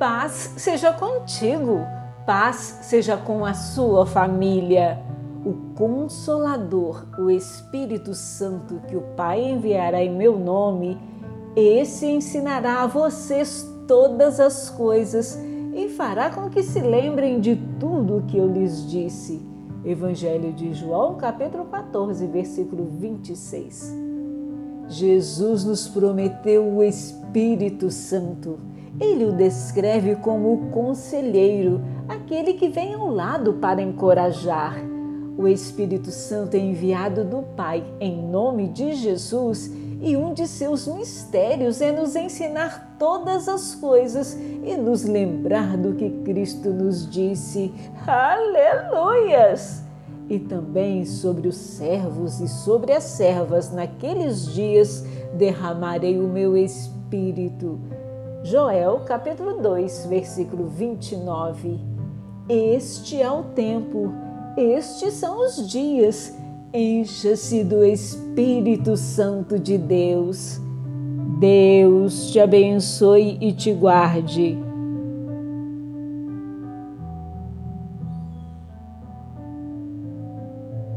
Paz seja contigo, paz seja com a sua família. O Consolador, o Espírito Santo que o Pai enviará em meu nome, esse ensinará a vocês todas as coisas e fará com que se lembrem de tudo o que eu lhes disse. Evangelho de João, capítulo 14, versículo 26. Jesus nos prometeu o Espírito Santo ele o descreve como o conselheiro, aquele que vem ao lado para encorajar. O Espírito Santo é enviado do Pai em nome de Jesus e um de seus mistérios é nos ensinar todas as coisas e nos lembrar do que Cristo nos disse. Aleluias! E também sobre os servos e sobre as servas naqueles dias derramarei o meu espírito Joel capítulo 2, versículo 29. Este é o tempo, estes são os dias. Encha-se do Espírito Santo de Deus. Deus te abençoe e te guarde.